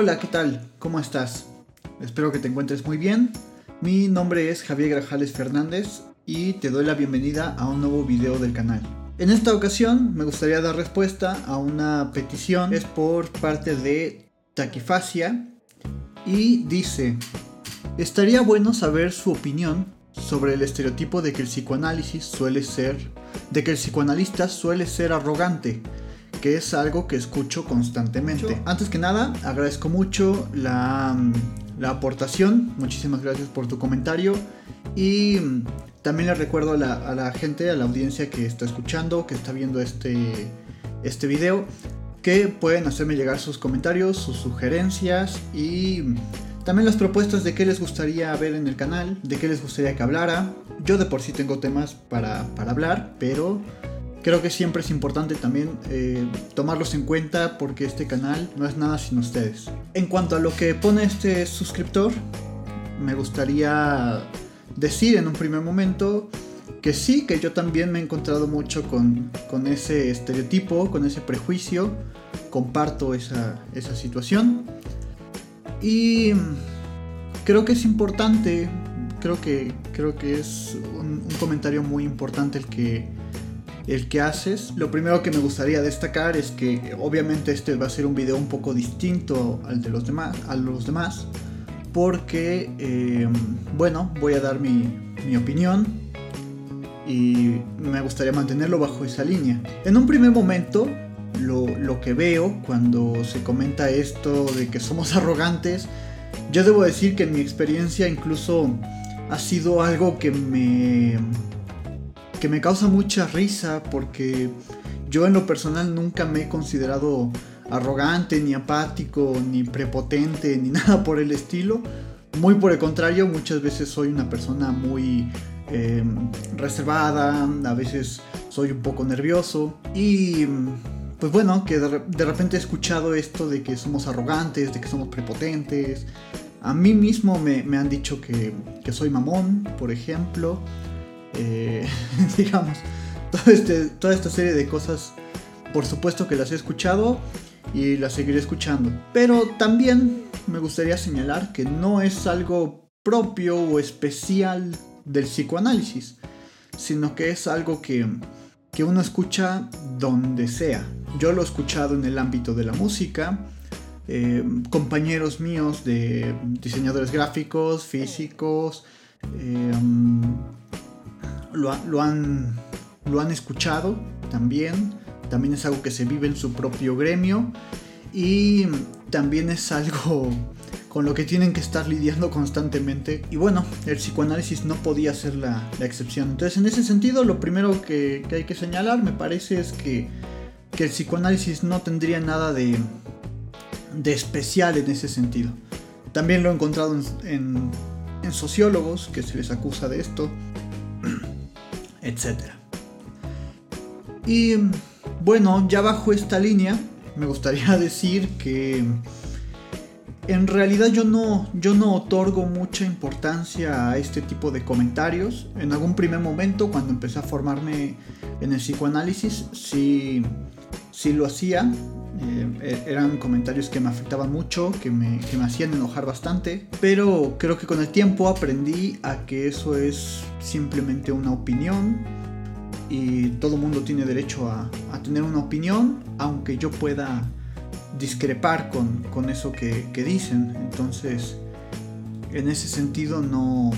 Hola, ¿qué tal? ¿Cómo estás? Espero que te encuentres muy bien. Mi nombre es Javier Grajales Fernández y te doy la bienvenida a un nuevo video del canal. En esta ocasión me gustaría dar respuesta a una petición, es por parte de Taquifacia y dice, estaría bueno saber su opinión sobre el estereotipo de que el psicoanálisis suele ser, de que el psicoanalista suele ser arrogante, que es algo que escucho constantemente. Antes que nada, agradezco mucho la, la aportación, muchísimas gracias por tu comentario y también le recuerdo a la, a la, gente, a la audiencia que está escuchando, que está viendo este, este video, que pueden hacerme llegar sus comentarios, sus sugerencias y también las propuestas de qué les gustaría ver en el canal, de qué les gustaría que hablara. Yo de por sí tengo temas para, para hablar, pero creo que siempre es importante también eh, tomarlos en cuenta porque este canal no es nada sin ustedes. En cuanto a lo que pone este suscriptor, me gustaría decir en un primer momento que sí, que yo también me he encontrado mucho con, con ese estereotipo, con ese prejuicio, comparto esa, esa situación. Y creo que es importante, creo que, creo que es un, un comentario muy importante el que, el que haces. Lo primero que me gustaría destacar es que obviamente este va a ser un video un poco distinto al de los demás, a los demás, porque eh, bueno, voy a dar mi, mi opinión y me gustaría mantenerlo bajo esa línea. En un primer momento, lo, lo, que veo cuando se comenta esto de que somos arrogantes, yo debo decir que en mi experiencia incluso ha sido algo que me que me causa mucha risa porque yo en lo personal nunca me he considerado arrogante, ni apático, ni prepotente, ni nada por el estilo. Muy por el contrario, muchas veces soy una persona muy eh, reservada, a veces soy un poco nervioso y pues bueno, que de, repente he escuchado esto de que somos arrogantes, de que somos prepotentes. A mí mismo me, han dicho que soy mamón, por ejemplo. Digamos, todo este, toda esta serie de cosas, por supuesto que las he escuchado y las seguiré escuchando. Pero también me gustaría señalar que no es algo propio o especial del psicoanálisis, sino que es algo que, que uno escucha donde sea. Yo lo he escuchado en el ámbito de la música, eh, compañeros míos de diseñadores gráficos, físicos, eh, lo, han, lo han escuchado también. También es algo que se vive en su propio gremio. Y también es algo con lo que tienen que estar lidiando constantemente. Y bueno, el psicoanálisis no podía ser la, la excepción. Entonces, en ese sentido, lo primero que, que, hay que señalar, me parece, es que, que el psicoanálisis no tendría nada de, de, especial en ese sentido. También lo he encontrado en, en, en sociólogos que se les acusa de esto etc. Y bueno, ya bajo esta línea, me gustaría decir que en realidad yo no, yo no otorgo mucha importancia a este tipo de comentarios. En algún primer momento, cuando empecé a formarme en el psicoanálisis, sí, sí lo hacía. Eh, eran comentarios que me afectaban mucho, que me, que me hacían enojar bastante. Pero creo que con el tiempo aprendí a que eso es simplemente una opinión y todo mundo tiene derecho a, a, tener una opinión, aunque yo pueda discrepar con, con eso que, que, dicen. Entonces, en ese sentido, no.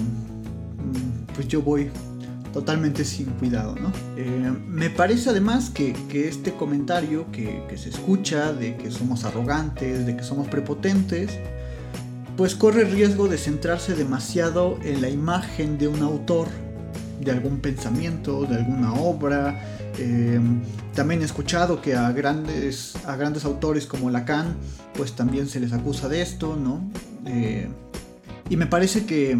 Pues yo voy totalmente sin cuidado, ¿no? Eh, me parece además que, este comentario que, que, se escucha de que somos arrogantes, de que somos prepotentes, pues corre riesgo de centrarse demasiado en la imagen de un autor de algún pensamiento, de alguna obra. Eh, también he escuchado que a grandes, a grandes autores como Lacan, pues también se les acusa de esto, ¿no? Eh, y me parece que,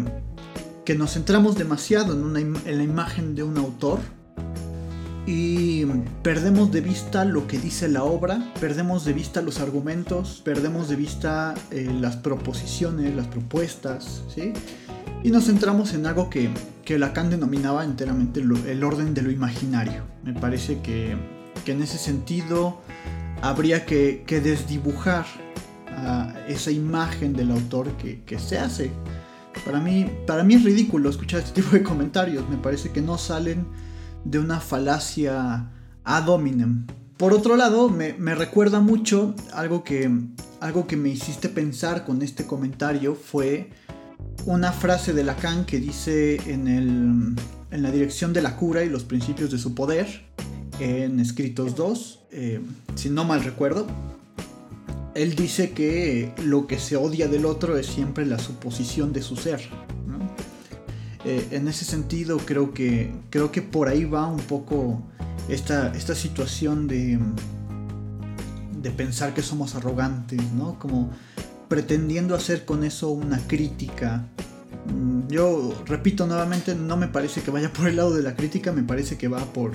que nos centramos demasiado en, la imagen de un autor y perdemos de vista lo que dice la obra, perdemos de vista los argumentos, perdemos de vista eh, las proposiciones, las propuestas, ¿sí? Y nos centramos en algo que, que Lacan denominaba enteramente el orden de lo imaginario. Me parece que, que en ese sentido habría que, que desdibujar a esa imagen del autor que se hace. Para mí, para mí es ridículo escuchar este tipo de comentarios, me parece que no salen de una falacia ad hominem. Por otro lado, me, recuerda mucho algo que, algo que me hiciste pensar con este comentario fue una frase de Lacan que dice en, el, en la dirección de la cura y los principios de su poder, en Escritos 2, eh, si no mal recuerdo, él dice que lo que se odia del otro es siempre la suposición de su ser. Eh, en ese sentido creo que, creo que por ahí va un poco esta, esta situación de, de pensar que somos arrogantes, ¿no? Como pretendiendo hacer con eso una crítica. Mm, yo repito nuevamente, no me parece que vaya por el lado de la crítica, me parece que va por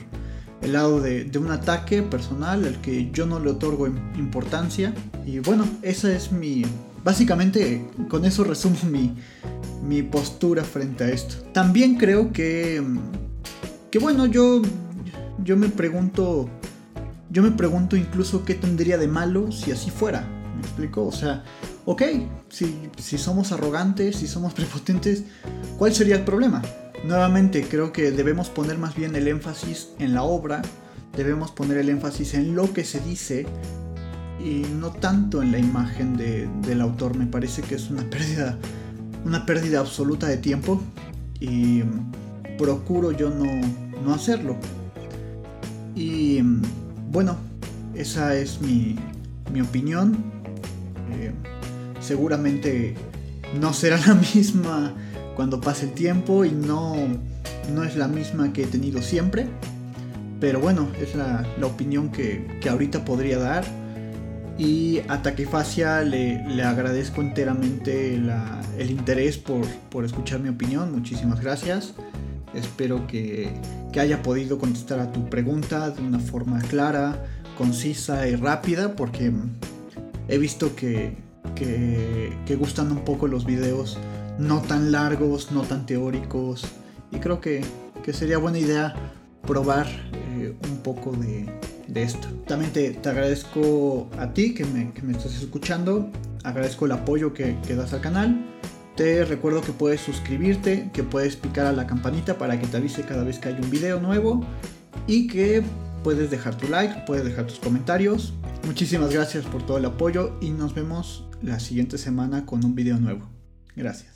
el lado de, un ataque personal al que yo no le otorgo importancia. Y bueno, esa es mi... Básicamente con eso resumo mi, mi postura frente a esto. También creo que... Que bueno, yo... Yo me pregunto... Yo me pregunto incluso qué tendría de malo si así fuera. ¿Me explico? O sea, ok, si, si somos arrogantes, si somos prepotentes, ¿cuál sería el problema? Nuevamente creo que debemos poner más bien el énfasis en la obra, debemos poner el énfasis en lo que se dice y no tanto en la imagen del autor. Me parece que es una pérdida, una pérdida absoluta de tiempo y procuro yo no, hacerlo. Y bueno, esa es mi, opinión. Eh, seguramente no será la misma cuando pase el tiempo y no, no es la misma que he tenido siempre. Pero bueno, es la, opinión que, ahorita podría dar. Y a Taquifacia le, le agradezco enteramente el interés por, escuchar mi opinión. Muchísimas gracias. Espero que, haya podido contestar a tu pregunta de una forma clara, concisa y rápida, porque he visto que, que, que gustan un poco los videos no tan largos, no tan teóricos. Y creo que, sería buena idea probar eh, un poco de, esto. También te, agradezco a ti que me, estás escuchando. Agradezco el apoyo que, que das al canal. Te recuerdo que puedes suscribirte, que puedes picar a la campanita para que te avise cada vez que hay un video nuevo y que puedes dejar tu like, puedes dejar tus comentarios. Muchísimas gracias por todo el apoyo y nos vemos la siguiente semana con un video nuevo. Gracias.